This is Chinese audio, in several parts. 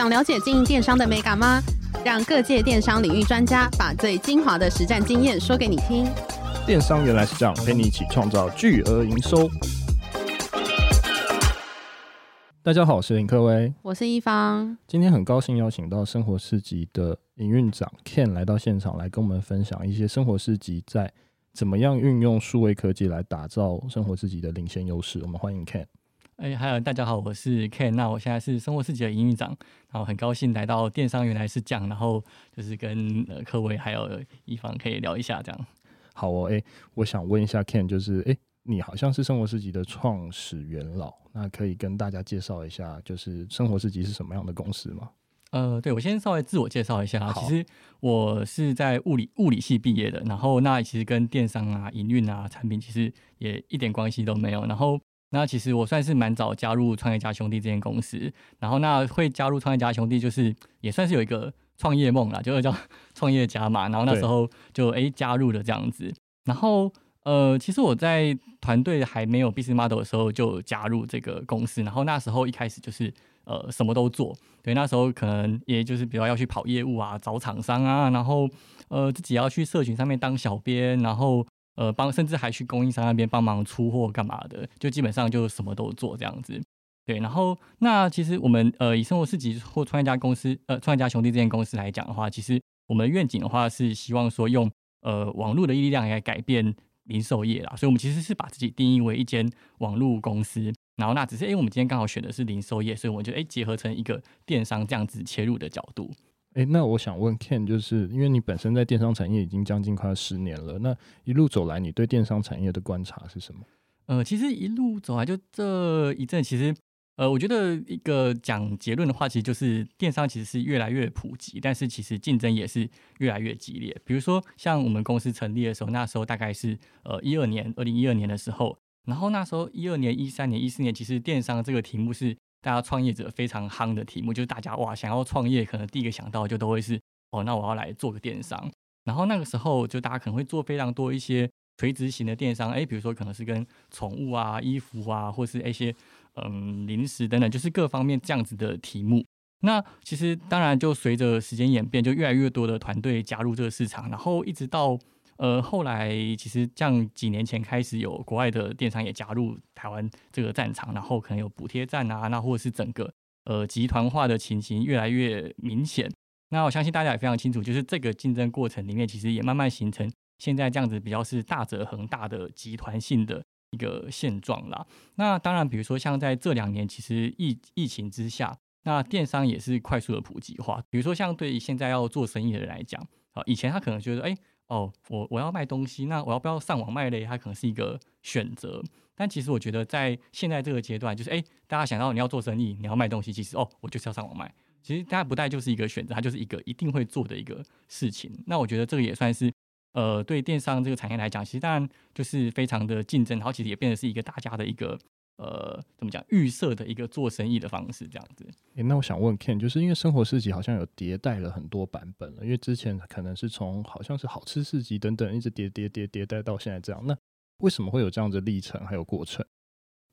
想了解经营电商的美感吗？让各界电商领域专家把最精华的实战经验说给你听。电商原来是这样，陪你一起创造巨额营收。大家好，我是林克威，我是一方。今天很高兴邀请到生活市集的营运长 Ken 来到现场，来跟我们分享一些生活市集在怎么样运用数位科技来打造生活市集的领先优势。我们欢迎 Ken。哎，还有大家好，我是 Ken。那我现在是生活市集的营运长，然后很高兴来到电商原来是这样，然后就是跟呃克威还有一方可以聊一下这样。好哦，哎，我想问一下 Ken，就是哎。你好像是生活市集的创始元老，那可以跟大家介绍一下，就是生活市集是什么样的公司吗？呃，对，我先稍微自我介绍一下啊。其实我是在物理物理系毕业的，然后那其实跟电商啊、营运啊、产品其实也一点关系都没有。然后那其实我算是蛮早加入创业家兄弟这间公司，然后那会加入创业家兄弟，就是也算是有一个创业梦啦，就是叫 创业家嘛。然后那时候就哎加入了这样子，然后。呃，其实我在团队还没有 business model 的时候就加入这个公司，然后那时候一开始就是呃什么都做，对，那时候可能也就是比如要去跑业务啊，找厂商啊，然后呃自己要去社群上面当小编，然后呃帮甚至还去供应商那边帮忙出货干嘛的，就基本上就什么都做这样子，对，然后那其实我们呃以生活市集或创业家公司呃创业家兄弟这间公司来讲的话，其实我们愿景的话是希望说用呃网络的力量来改变。零售业啦，所以我们其实是把自己定义为一间网络公司，然后那只是因为我们今天刚好选的是零售业，所以我们就诶结合成一个电商这样子切入的角度。诶，那我想问 Ken，就是因为你本身在电商产业已经将近快十年了，那一路走来，你对电商产业的观察是什么？呃，其实一路走来就这一阵，其实。呃，我觉得一个讲结论的话，其实就是电商其实是越来越普及，但是其实竞争也是越来越激烈。比如说，像我们公司成立的时候，那时候大概是呃一二年，二零一二年的时候，然后那时候一二年、一三年、一四年，其实电商这个题目是大家创业者非常夯的题目，就是大家哇想要创业，可能第一个想到就都会是哦，那我要来做个电商。然后那个时候就大家可能会做非常多一些垂直型的电商，哎，比如说可能是跟宠物啊、衣服啊，或是一些。嗯，零食等等，就是各方面这样子的题目。那其实当然，就随着时间演变，就越来越多的团队加入这个市场，然后一直到呃后来，其实像几年前开始有国外的电商也加入台湾这个战场，然后可能有补贴战啊，那或者是整个呃集团化的情形越来越明显。那我相信大家也非常清楚，就是这个竞争过程里面，其实也慢慢形成现在这样子比较是大者恒大的集团性的。一个现状啦。那当然，比如说像在这两年，其实疫疫情之下，那电商也是快速的普及化。比如说，像对于现在要做生意的人来讲，啊，以前他可能觉得，哎，哦，我我要卖东西，那我要不要上网卖嘞？它可能是一个选择。但其实我觉得，在现在这个阶段，就是哎，大家想到你要做生意，你要卖东西，其实哦，我就是要上网卖。其实大家不带就是一个选择，它就是一个一定会做的一个事情。那我觉得这个也算是。呃，对电商这个产业来讲，其实当然就是非常的竞争，然后其实也变得是一个大家的一个呃，怎么讲预设的一个做生意的方式这样子。诶，那我想问 Ken，就是因为生活市集好像有迭代了很多版本了，因为之前可能是从好像是好吃市集等等一直迭迭迭迭代到现在这样，那为什么会有这样的历程还有过程？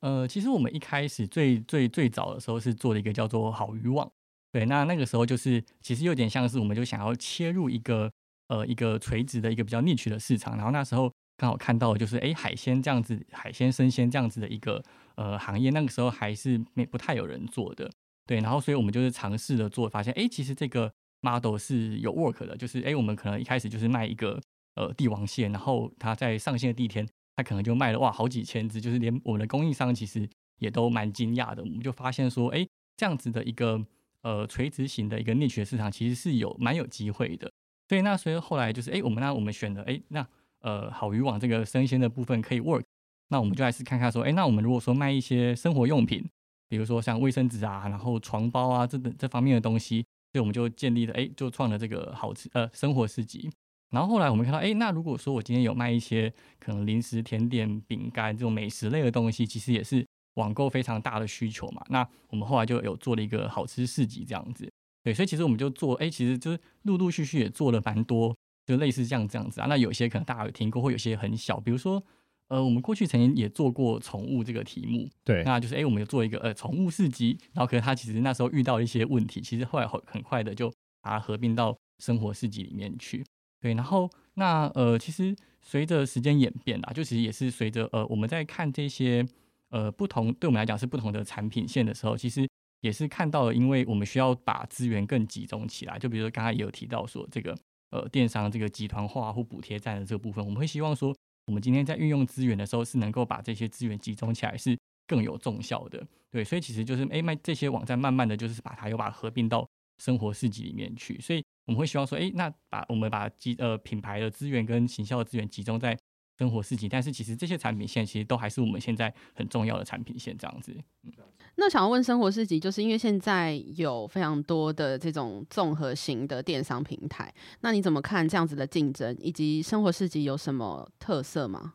呃，其实我们一开始最最最早的时候是做了一个叫做好渔网，对，那那个时候就是其实有点像是我们就想要切入一个。呃，一个垂直的一个比较 niche 的市场，然后那时候刚好看到的就是，哎，海鲜这样子，海鲜生鲜这样子的一个呃行业，那个时候还是没不太有人做的，对，然后所以我们就是尝试着做，发现，哎，其实这个 model 是有 work 的，就是，哎，我们可能一开始就是卖一个呃帝王蟹，然后它在上线的第一天，它可能就卖了哇好几千只，就是连我们的供应商其实也都蛮惊讶的，我们就发现说，哎，这样子的一个呃垂直型的一个猎取的市场，其实是有蛮有机会的。对，那所以后来就是，哎，我们那我们选的，哎，那呃，好渔网这个生鲜的部分可以 work，那我们就来试看看说，哎，那我们如果说卖一些生活用品，比如说像卫生纸啊，然后床包啊，这等这方面的东西，所以我们就建立了，哎，就创了这个好吃呃生活市集。然后后来我们看到，哎，那如果说我今天有卖一些可能零食、甜点、饼干这种美食类的东西，其实也是网购非常大的需求嘛。那我们后来就有做了一个好吃市集这样子。对，所以其实我们就做，哎，其实就是陆陆续续也做了蛮多，就类似这样这样子啊。那有些可能大家有听过，或有些很小，比如说，呃，我们过去曾经也做过宠物这个题目，对，那就是哎，我们有做一个呃宠物市集，然后可能他其实那时候遇到一些问题，其实后来很很快的就把它合并到生活市集里面去，对，然后那呃，其实随着时间演变啊，就其实也是随着呃我们在看这些呃不同对我们来讲是不同的产品线的时候，其实也是看到了，因为我们需要把资源更集中起来，就比如说刚才也有提到说这个呃电商这个集团化或补贴站的这个部分，我们会希望说。我们今天在运用资源的时候，是能够把这些资源集中起来，是更有重效的。对，所以其实就是哎，卖这些网站，慢慢的就是把它又把它合并到生活市集里面去。所以我们会希望说，哎，那把我们把集呃品牌的资源跟行销的资源集中在生活市集，但是其实这些产品线其实都还是我们现在很重要的产品线这样子。嗯。那想要问生活市集，就是因为现在有非常多的这种综合型的电商平台，那你怎么看这样子的竞争，以及生活市集有什么特色吗？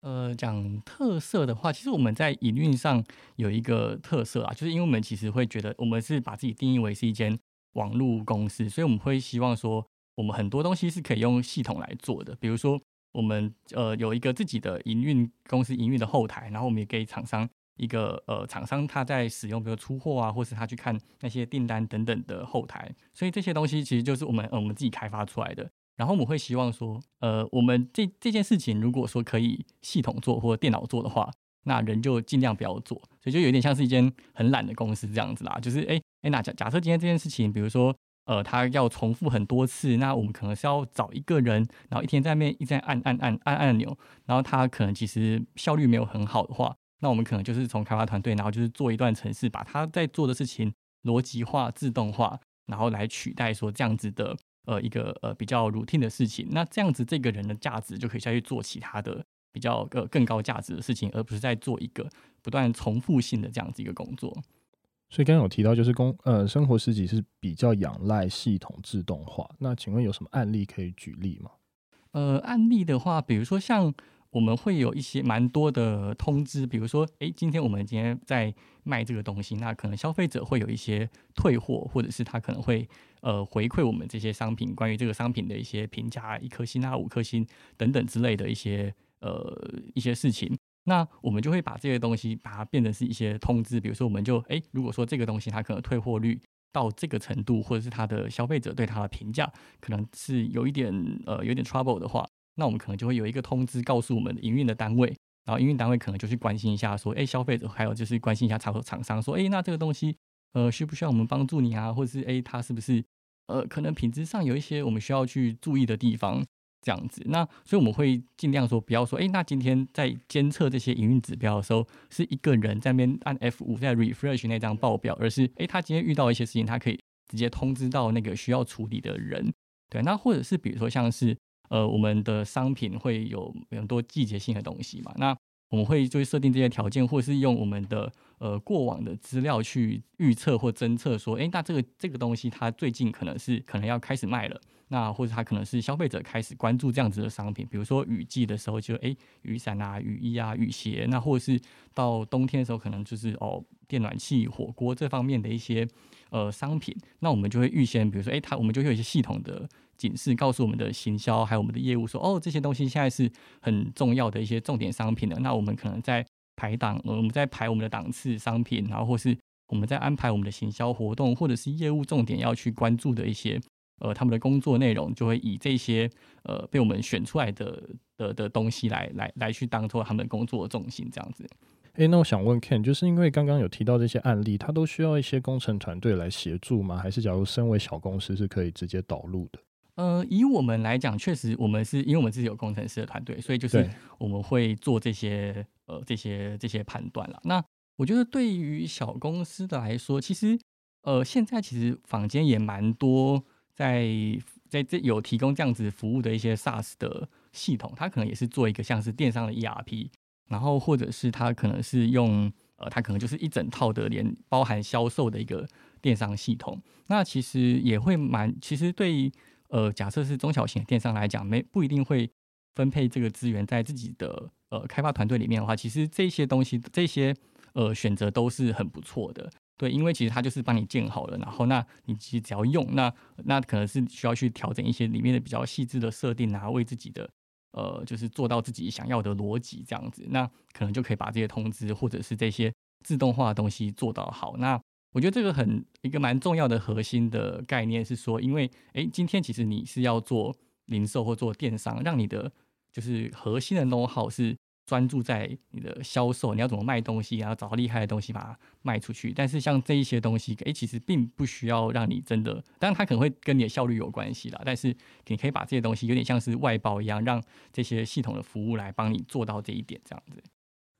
呃，讲特色的话，其实我们在营运上有一个特色啊，就是因为我们其实会觉得我们是把自己定义为是一间网络公司，所以我们会希望说，我们很多东西是可以用系统来做的，比如说我们呃有一个自己的营运公司营运的后台，然后我们也给厂商。一个呃厂商他在使用，比如出货啊，或是他去看那些订单等等的后台，所以这些东西其实就是我们呃我们自己开发出来的。然后我们会希望说，呃，我们这这件事情如果说可以系统做或电脑做的话，那人就尽量不要做。所以就有点像是一间很懒的公司这样子啦。就是哎哎，那假假设今天这件事情，比如说呃他要重复很多次，那我们可能是要找一个人，然后一天在那边一直在按按按按按钮，然后他可能其实效率没有很好的话。那我们可能就是从开发团队，然后就是做一段程式，把他在做的事情逻辑化、自动化，然后来取代说这样子的呃一个呃比较 routine 的事情。那这样子这个人的价值就可以下去做其他的比较呃更高价值的事情，而不是在做一个不断重复性的这样子一个工作。所以刚刚有提到，就是工呃生活市集是比较仰赖系统自动化。那请问有什么案例可以举例吗？呃，案例的话，比如说像。我们会有一些蛮多的通知，比如说，诶，今天我们今天在卖这个东西，那可能消费者会有一些退货，或者是他可能会呃回馈我们这些商品，关于这个商品的一些评价，一颗星啊，五颗星等等之类的一些呃一些事情。那我们就会把这些东西把它变成是一些通知，比如说，我们就诶，如果说这个东西它可能退货率到这个程度，或者是它的消费者对它的评价可能是有一点呃有点 trouble 的话。那我们可能就会有一个通知告诉我们营运的单位，然后营运单位可能就去关心一下，说，哎，消费者还有就是关心一下厂厂商，说，哎，那这个东西，呃，需不需要我们帮助你啊？或者是，哎，它是不是，呃，可能品质上有一些我们需要去注意的地方，这样子。那所以我们会尽量说，不要说，哎，那今天在监测这些营运指标的时候，是一个人在那边按 F5 在 refresh 那张报表，而是，哎，他今天遇到一些事情，他可以直接通知到那个需要处理的人。对，那或者是比如说像是。呃，我们的商品会有很多季节性的东西嘛，那我们会就会设定这些条件，或者是用我们的呃过往的资料去预测或侦测说，诶，那这个这个东西它最近可能是可能要开始卖了，那或者它可能是消费者开始关注这样子的商品，比如说雨季的时候就诶雨伞啊、雨衣啊、雨鞋，那或者是到冬天的时候可能就是哦电暖气、火锅这方面的一些呃商品，那我们就会预先比如说诶，它我们就会有一些系统的。警示告诉我们的行销还有我们的业务说，哦，这些东西现在是很重要的一些重点商品了。那我们可能在排档，我们在排我们的档次商品，然后或是我们在安排我们的行销活动，或者是业务重点要去关注的一些呃他们的工作内容，就会以这些呃被我们选出来的的的东西来来来去当做他们工作的重心这样子。诶，那我想问 Ken，就是因为刚刚有提到这些案例，它都需要一些工程团队来协助吗？还是假如身为小公司是可以直接导入的？呃，以我们来讲，确实我们是因为我们自己有工程师的团队，所以就是我们会做这些呃这些这些判断了。那我觉得对于小公司的来说，其实呃现在其实坊间也蛮多在在这有提供这样子服务的一些 SaaS 的系统，它可能也是做一个像是电商的 ERP，然后或者是它可能是用呃它可能就是一整套的连包含销售的一个电商系统。那其实也会蛮其实对于呃，假设是中小型电商来讲，没不一定会分配这个资源在自己的呃开发团队里面的话，其实这些东西这些呃选择都是很不错的，对，因为其实它就是帮你建好了，然后那你其实只要用，那那可能是需要去调整一些里面的比较细致的设定啊，为自己的呃，就是做到自己想要的逻辑这样子，那可能就可以把这些通知或者是这些自动化的东西做到好。那我觉得这个很一个蛮重要的核心的概念是说，因为诶，今天其实你是要做零售或做电商，让你的就是核心的 know how 是。专注在你的销售，你要怎么卖东西，然后找到厉害的东西把它卖出去。但是像这一些东西，诶，其实并不需要让你真的，当然它可能会跟你的效率有关系啦。但是你可以把这些东西有点像是外包一样，让这些系统的服务来帮你做到这一点，这样子。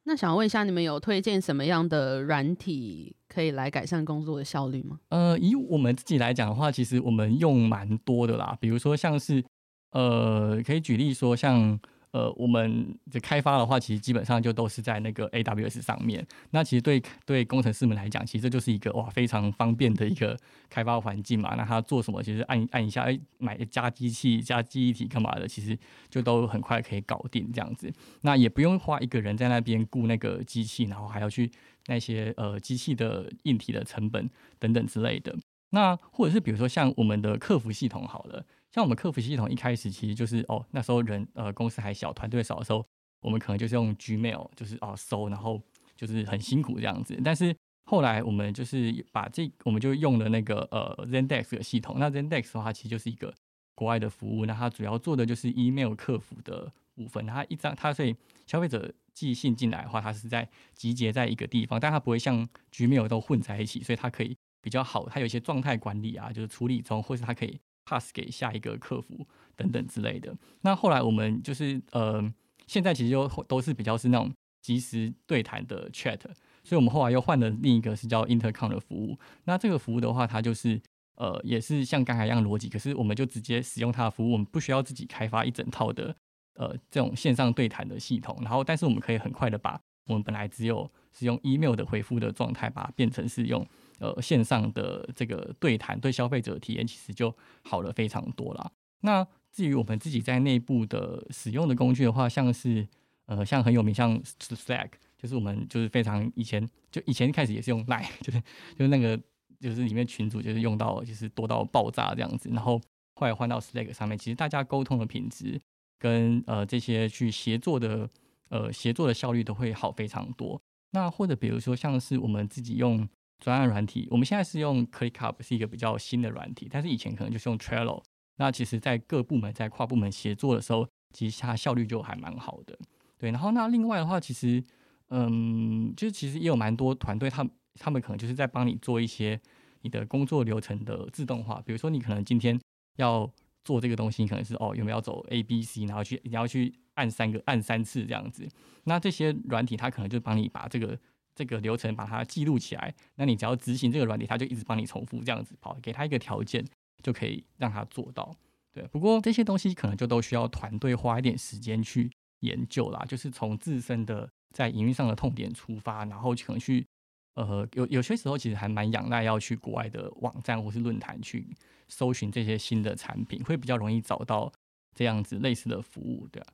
那想问一下，你们有推荐什么样的软体可以来改善工作的效率吗？呃，以我们自己来讲的话，其实我们用蛮多的啦。比如说像是，呃，可以举例说像。呃，我们的开发的话，其实基本上就都是在那个 AWS 上面。那其实对对工程师们来讲，其实这就是一个哇非常方便的一个开发环境嘛。那他做什么，其实按按一下，哎，买加机器、加记忆体干嘛的，其实就都很快可以搞定这样子。那也不用花一个人在那边雇那个机器，然后还要去那些呃机器的硬体的成本等等之类的。那或者是比如说像我们的客服系统好了。像我们客服系统一开始其实就是哦，那时候人呃公司还小，团队少的时候，我们可能就是用 Gmail，就是哦搜，然后就是很辛苦这样子。但是后来我们就是把这我们就用了那个呃 Zendesk 的系统。那 Zendesk 的话，其实就是一个国外的服务，那它主要做的就是 email 客服的部分。它一张它所以消费者寄信进来的话，它是在集结在一个地方，但它不会像 Gmail 都混在一起，所以它可以比较好。它有一些状态管理啊，就是处理中，或是它可以。Pass 给下一个客服等等之类的。那后来我们就是呃，现在其实就都是比较是那种即时对谈的 chat，所以我们后来又换了另一个是叫 Intercom 的服务。那这个服务的话，它就是呃，也是像刚才一样逻辑，可是我们就直接使用它的服务，我们不需要自己开发一整套的呃这种线上对谈的系统。然后，但是我们可以很快的把我们本来只有是用 email 的回复的状态，把它变成是用。呃，线上的这个对谈对消费者的体验其实就好了非常多啦。那至于我们自己在内部的使用的工具的话，像是呃，像很有名像 Slack，就是我们就是非常以前就以前一开始也是用 Line，就是就是那个就是里面群组就是用到就是多到爆炸这样子，然后后来换到 Slack 上面，其实大家沟通的品质跟呃这些去协作的呃协作的效率都会好非常多。那或者比如说像是我们自己用。专案软体，我们现在是用 ClickUp，是一个比较新的软体，但是以前可能就是用 Trello。那其实，在各部门在跨部门协作的时候，其实它效率就还蛮好的。对，然后那另外的话，其实，嗯，就是其实也有蛮多团队，他他们可能就是在帮你做一些你的工作流程的自动化。比如说，你可能今天要做这个东西，可能是哦，有没有要走 A、B、C，然后去你要去按三个按三次这样子。那这些软体它可能就帮你把这个。这个流程把它记录起来，那你只要执行这个软体，它就一直帮你重复这样子跑，给它一个条件就可以让它做到。对，不过这些东西可能就都需要团队花一点时间去研究啦，就是从自身的在营运上的痛点出发，然后可能去呃有有些时候其实还蛮仰赖要去国外的网站或是论坛去搜寻这些新的产品，会比较容易找到这样子类似的服务，对啊。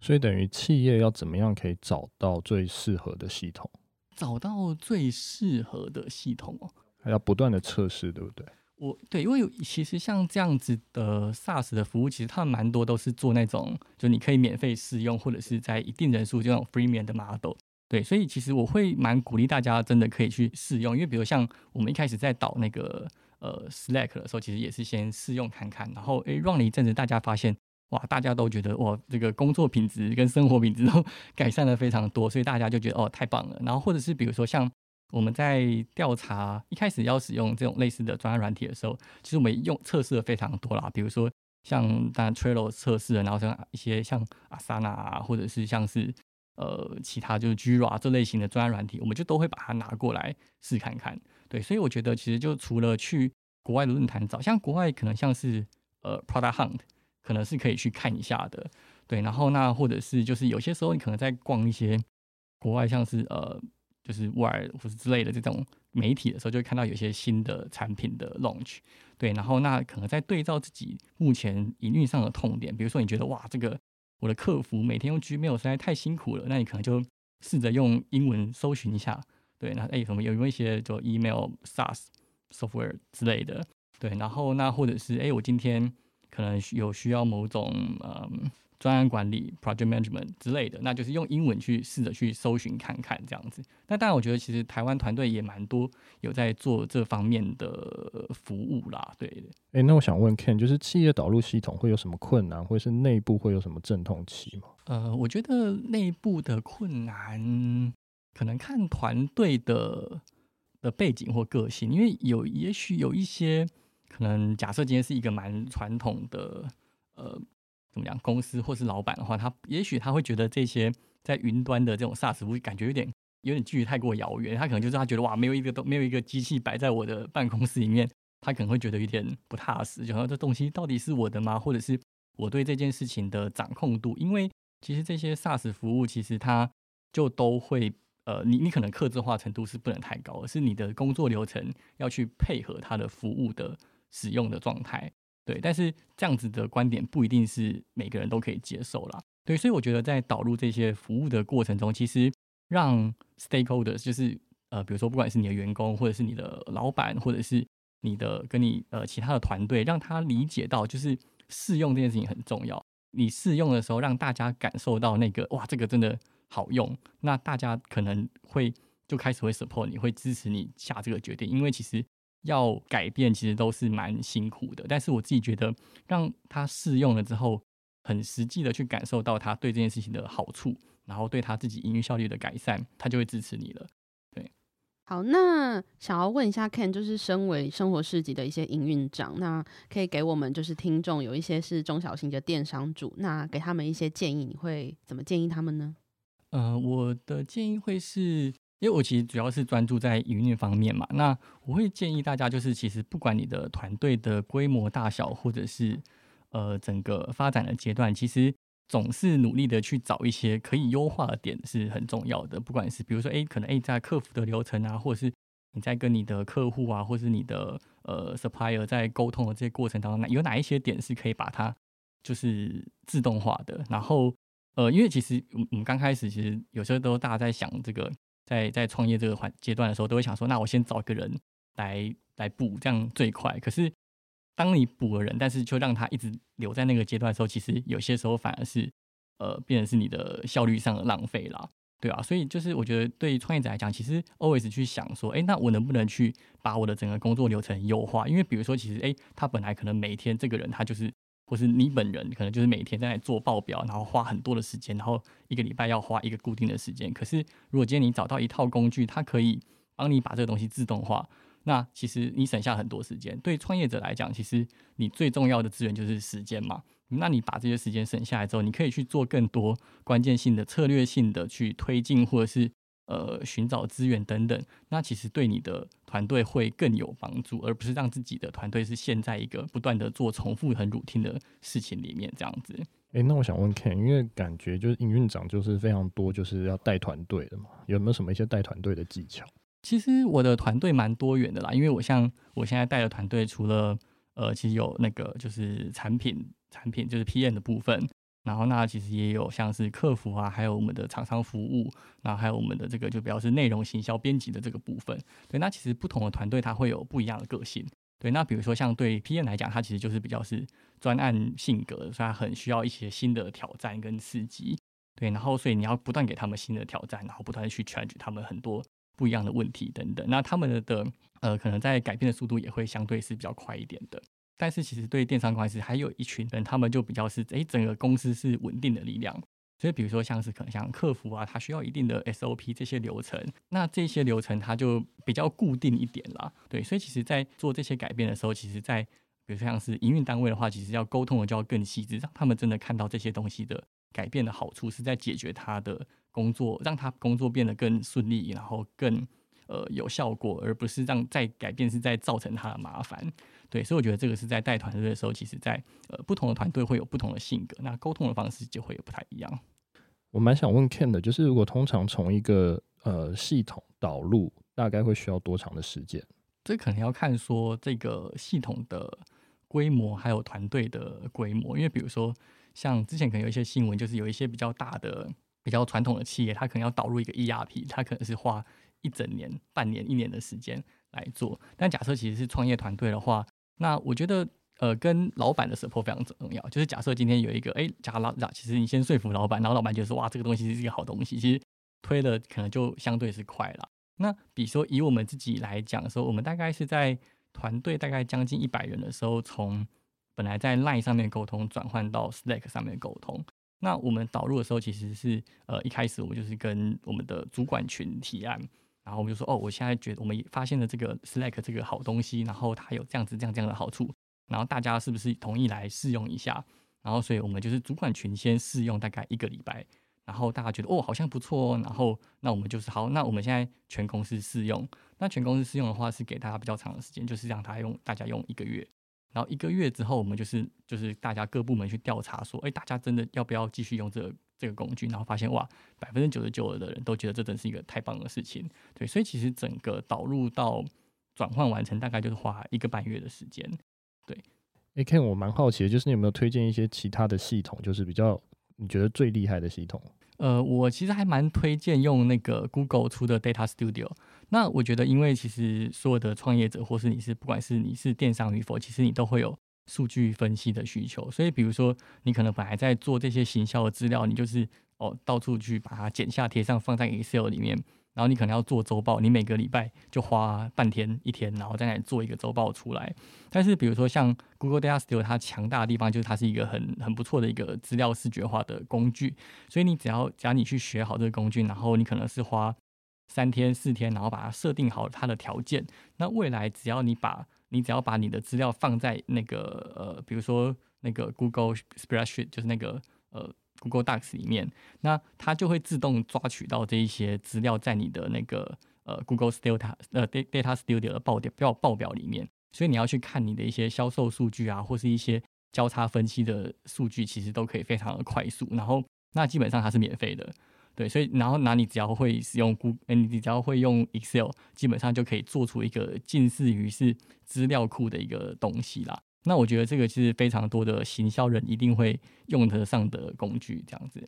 所以等于企业要怎么样可以找到最适合的系统？找到最适合的系统哦，还要不断的测试，对不对？我对，因为其实像这样子的 SaaS 的服务，其实他们蛮多都是做那种，就你可以免费试用，或者是在一定人数就那种 freemium 的 model。对，所以其实我会蛮鼓励大家真的可以去试用，因为比如像我们一开始在导那个呃 Slack 的时候，其实也是先试用看看，然后诶 run 了一阵子，大家发现。哇，大家都觉得哇，这个工作品质跟生活品质都 改善了非常多，所以大家就觉得哦，太棒了。然后或者是比如说像我们在调查一开始要使用这种类似的专案软体的时候，其实我们用测试了非常多啦。比如说像当然 Trello 测试了，然后像一些像 Asana 啊，或者是像是呃其他就是 Jira 这类型的专案软体，我们就都会把它拿过来试看看。对，所以我觉得其实就除了去国外的论坛找，像国外可能像是呃 Product Hunt。可能是可以去看一下的，对，然后那或者是就是有些时候你可能在逛一些国外像是呃就是沃尔或是之类的这种媒体的时候，就会看到有些新的产品的 launch，对，然后那可能在对照自己目前营运上的痛点，比如说你觉得哇这个我的客服每天用 Gmail 实在太辛苦了，那你可能就试着用英文搜寻一下，对，那哎什么有没有一些做 email SaaS software 之类的，对，然后那或者是哎我今天。可能有需要某种嗯专案管理 （project management） 之类的，那就是用英文去试着去搜寻看看这样子。那当然，我觉得其实台湾团队也蛮多有在做这方面的服务啦。对的。哎、欸，那我想问 Ken，就是企业导入系统会有什么困难，或是内部会有什么阵痛期吗？呃，我觉得内部的困难可能看团队的的背景或个性，因为有也许有一些可能，假设今天是一个蛮传统的呃。怎么讲？公司或是老板的话，他也许他会觉得这些在云端的这种 SaaS 服务感觉有点有点距离太过遥远。他可能就是他觉得哇，没有一个都没有一个机器摆在我的办公室里面，他可能会觉得有点不踏实，就说这东西到底是我的吗？或者是我对这件事情的掌控度？因为其实这些 SaaS 服务其实它就都会呃，你你可能克制化程度是不能太高，而是你的工作流程要去配合它的服务的使用的状态。对，但是这样子的观点不一定是每个人都可以接受啦。对，所以我觉得在导入这些服务的过程中，其实让 stakeholders 就是呃，比如说不管是你的员工，或者是你的老板，或者是你的跟你呃其他的团队，让他理解到就是试用这件事情很重要。你试用的时候，让大家感受到那个哇，这个真的好用，那大家可能会就开始会 support 你，会支持你下这个决定，因为其实。要改变其实都是蛮辛苦的，但是我自己觉得，让他试用了之后，很实际的去感受到他对这件事情的好处，然后对他自己营运效率的改善，他就会支持你了。对，好，那想要问一下 Ken，就是身为生活市集的一些营运长，那可以给我们就是听众有一些是中小型的电商主，那给他们一些建议，你会怎么建议他们呢？呃，我的建议会是。因为我其实主要是专注在营运方面嘛，那我会建议大家，就是其实不管你的团队的规模大小，或者是呃整个发展的阶段，其实总是努力的去找一些可以优化的点是很重要的。不管是比如说，哎，可能哎在客服的流程啊，或者是你在跟你的客户啊，或是你的呃 supplier 在沟通的这些过程当中，那有哪一些点是可以把它就是自动化的？然后呃，因为其实我们刚开始其实有时候都大家在想这个。在在创业这个环阶段的时候，都会想说，那我先找一个人来来补，这样最快。可是，当你补了人，但是就让他一直留在那个阶段的时候，其实有些时候反而是呃，变成是你的效率上的浪费啦，对啊。所以就是我觉得，对创业者来讲，其实 always 去想说，哎，那我能不能去把我的整个工作流程优化？因为比如说，其实哎，他本来可能每天这个人他就是。或是你本人可能就是每天在做报表，然后花很多的时间，然后一个礼拜要花一个固定的时间。可是如果今天你找到一套工具，它可以帮你把这个东西自动化，那其实你省下很多时间。对创业者来讲，其实你最重要的资源就是时间嘛。那你把这些时间省下来之后，你可以去做更多关键性的、策略性的去推进，或者是。呃，寻找资源等等，那其实对你的团队会更有帮助，而不是让自己的团队是陷在一个不断的做重复、很 routine 的事情里面这样子。诶，那我想问 Ken，因为感觉就是营运长就是非常多，就是要带团队的嘛，有没有什么一些带团队的技巧？其实我的团队蛮多元的啦，因为我像我现在带的团队，除了呃，其实有那个就是产品产品就是 PM 的部分。然后那其实也有像是客服啊，还有我们的厂商服务，然后还有我们的这个就比较是内容行销编辑的这个部分。对，那其实不同的团队它会有不一样的个性。对，那比如说像对 PM 来讲，它其实就是比较是专案性格，所以它很需要一些新的挑战跟刺激。对，然后所以你要不断给他们新的挑战，然后不断去解决他们很多不一样的问题等等。那他们的呃可能在改变的速度也会相对是比较快一点的。但是其实对电商公司还有一群人，他们就比较是诶，整个公司是稳定的力量。所以比如说像是可能像客服啊，他需要一定的 SOP 这些流程，那这些流程它就比较固定一点啦。对，所以其实，在做这些改变的时候，其实，在比如说像是营运单位的话，其实要沟通的就要更细致，让他们真的看到这些东西的改变的好处是在解决他的工作，让他工作变得更顺利，然后更呃有效果，而不是让再改变是在造成他的麻烦。对，所以我觉得这个是在带团队的时候，其实在呃不同的团队会有不同的性格，那沟通的方式就会有不太一样。我蛮想问 Ken 的，就是如果通常从一个呃系统导入，大概会需要多长的时间？这可能要看说这个系统的规模，还有团队的规模。因为比如说像之前可能有一些新闻，就是有一些比较大的、比较传统的企业，它可能要导入一个 ERP，它可能是花一整年、半年、一年的时间来做。但假设其实是创业团队的话，那我觉得呃，跟老板的 support 非常重要。就是假设今天有一个，哎，假老，其实你先说服老板，然后老板就说，哇，这个东西是一个好东西，其实推的可能就相对是快了。那比如说以我们自己来讲的时候，我们大概是在团队大概将近一百人的时候，从本来在 Line 上面沟通转换到 Slack 上面沟通。那我们导入的时候，其实是呃一开始我们就是跟我们的主管群提案，然后我们就说，哦，我现在觉得我们发现了这个 Slack 这个好东西，然后它有这样子这样这样的好处，然后大家是不是同意来试用一下？然后所以我们就是主管群先试用大概一个礼拜。然后大家觉得哦，好像不错哦，然后那我们就是好，那我们现在全公司试用，那全公司试用的话是给大家比较长的时间，就是让他用大家用一个月，然后一个月之后我们就是就是大家各部门去调查说，哎，大家真的要不要继续用这个这个工具？然后发现哇，百分之九十九的人都觉得这真是一个太棒的事情，对，所以其实整个导入到转换完成大概就是花一个半月的时间，对。哎，Ken，我蛮好奇的，就是你有没有推荐一些其他的系统，就是比较。你觉得最厉害的系统？呃，我其实还蛮推荐用那个 Google 出的 Data Studio。那我觉得，因为其实所有的创业者，或是你是不管是你是电商与否，其实你都会有数据分析的需求。所以，比如说你可能本来在做这些行销的资料，你就是哦到处去把它剪下贴上，放在 Excel 里面。然后你可能要做周报，你每个礼拜就花半天一天，然后在那里做一个周报出来。但是比如说像 Google Data Studio，它强大的地方就是它是一个很很不错的一个资料视觉化的工具。所以你只要只要你去学好这个工具，然后你可能是花三天四天，然后把它设定好它的条件。那未来只要你把你只要把你的资料放在那个呃，比如说那个 Google Spreadsheet，就是那个呃。Google Docs 里面，那它就会自动抓取到这一些资料，在你的那个呃 Google Studio 呃 Data Studio 的报表报报表里面。所以你要去看你的一些销售数据啊，或是一些交叉分析的数据，其实都可以非常的快速。然后那基本上它是免费的，对。所以然后那你只要会使用 Google，你只要会用 Excel，基本上就可以做出一个近似于是资料库的一个东西啦。那我觉得这个是非常多的行销人一定会用得上的工具，这样子。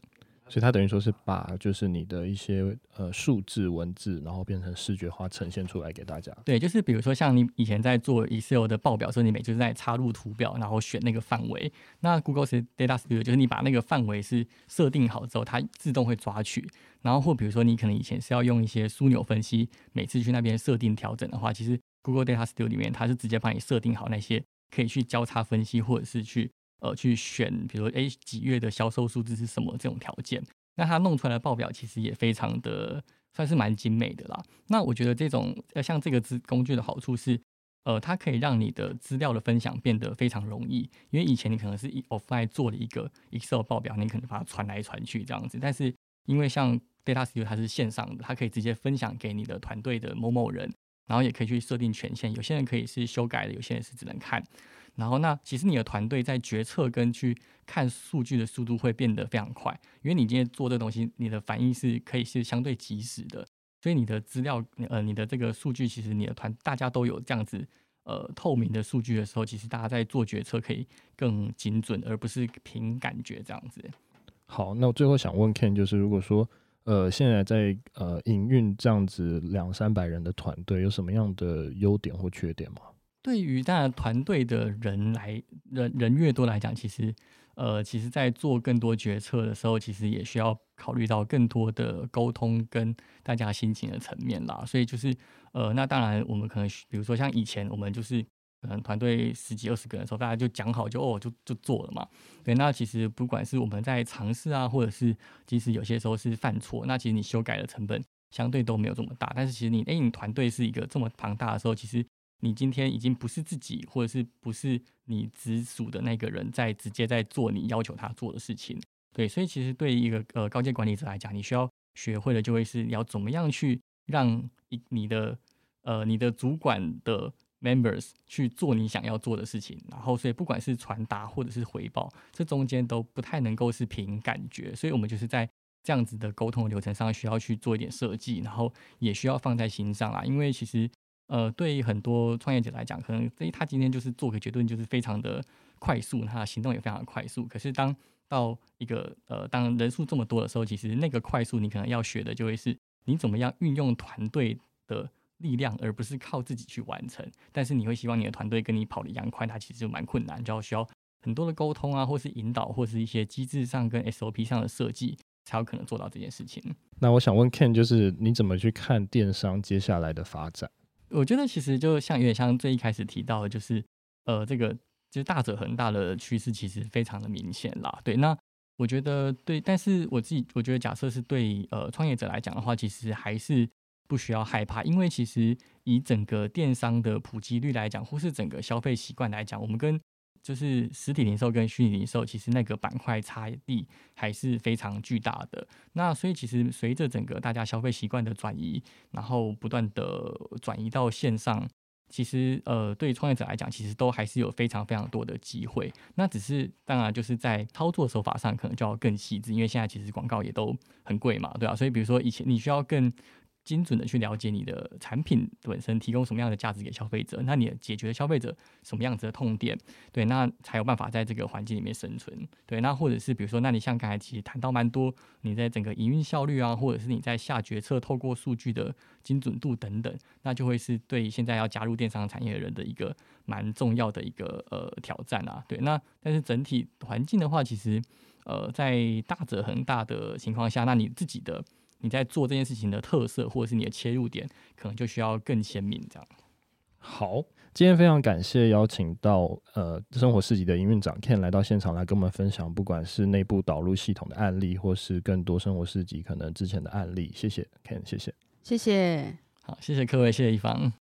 所以它等于说是把就是你的一些呃数字文字，然后变成视觉化呈现出来给大家。对，就是比如说像你以前在做 Excel 的报表的时候，你每次在插入图表，然后选那个范围。那 Google Data Studio 就是你把那个范围是设定好之后，它自动会抓取。然后或比如说你可能以前是要用一些枢纽分析，每次去那边设定调整的话，其实 Google Data Studio 里面它是直接帮你设定好那些。可以去交叉分析，或者是去呃去选，比如说哎几月的销售数字是什么这种条件，那它弄出来的报表其实也非常的算是蛮精美的啦。那我觉得这种呃像这个资工具的好处是，呃它可以让你的资料的分享变得非常容易，因为以前你可能是 offline 做了一个 Excel 报表，你可能把它传来传去这样子，但是因为像 Data Studio 它是线上的，它可以直接分享给你的团队的某某人。然后也可以去设定权限，有些人可以是修改的，有些人是只能看。然后那其实你的团队在决策跟去看数据的速度会变得非常快，因为你今天做这东西，你的反应是可以是相对及时的，所以你的资料呃你的这个数据，其实你的团大家都有这样子呃透明的数据的时候，其实大家在做决策可以更精准，而不是凭感觉这样子。好，那我最后想问 Ken，就是如果说。呃，现在在呃营运这样子两三百人的团队，有什么样的优点或缺点吗？对于当然团队的人来人人越多来讲，其实呃，其实在做更多决策的时候，其实也需要考虑到更多的沟通跟大家心情的层面啦。所以就是呃，那当然我们可能比如说像以前我们就是。可能团队十几二十个人的时候，大家就讲好就哦就就做了嘛。对，那其实不管是我们在尝试啊，或者是即使有些时候是犯错，那其实你修改的成本相对都没有这么大。但是其实你诶，你团队是一个这么庞大的时候，其实你今天已经不是自己，或者是不是你直属的那个人在直接在做你要求他做的事情。对，所以其实对于一个呃高阶管理者来讲，你需要学会的就会是你要怎么样去让一你的呃你的主管的。Members 去做你想要做的事情，然后所以不管是传达或者是回报，这中间都不太能够是凭感觉，所以我们就是在这样子的沟通流程上需要去做一点设计，然后也需要放在心上啦。因为其实呃，对于很多创业者来讲，可能他今天就是做个决定就是非常的快速，他的行动也非常的快速。可是当到一个呃，当人数这么多的时候，其实那个快速你可能要学的就会是你怎么样运用团队的。力量，而不是靠自己去完成。但是你会希望你的团队跟你跑得一样快，它其实就蛮困难，就要需要很多的沟通啊，或是引导，或是一些机制上跟 SOP 上的设计，才有可能做到这件事情。那我想问 Ken，就是你怎么去看电商接下来的发展？我觉得其实就像有点像最一开始提到的，就是呃，这个就是大者恒大的趋势其实非常的明显啦。对，那我觉得对，但是我自己我觉得假设是对呃创业者来讲的话，其实还是不需要害怕，因为其实以整个电商的普及率来讲，或是整个消费习惯来讲，我们跟就是实体零售跟虚拟零售，其实那个板块差异还是非常巨大的。那所以其实随着整个大家消费习惯的转移，然后不断的转移到线上，其实呃对创业者来讲，其实都还是有非常非常多的机会。那只是当然就是在操作手法上可能就要更细致，因为现在其实广告也都很贵嘛，对啊，所以比如说以前你需要更精准的去了解你的产品本身提供什么样的价值给消费者，那你解决消费者什么样子的痛点，对，那才有办法在这个环境里面生存，对，那或者是比如说，那你像刚才其实谈到蛮多，你在整个营运效率啊，或者是你在下决策透过数据的精准度等等，那就会是对现在要加入电商产业的人的一个蛮重要的一个呃挑战啊，对，那但是整体环境的话，其实呃在大者恒大的情况下，那你自己的。你在做这件事情的特色，或者是你的切入点，可能就需要更鲜明。这样。好，今天非常感谢邀请到呃生活市集的营运长 Ken 来到现场来跟我们分享，不管是内部导入系统的案例，或是更多生活市集可能之前的案例。谢谢 Ken，谢谢，谢谢。好，谢谢各位，谢谢一方。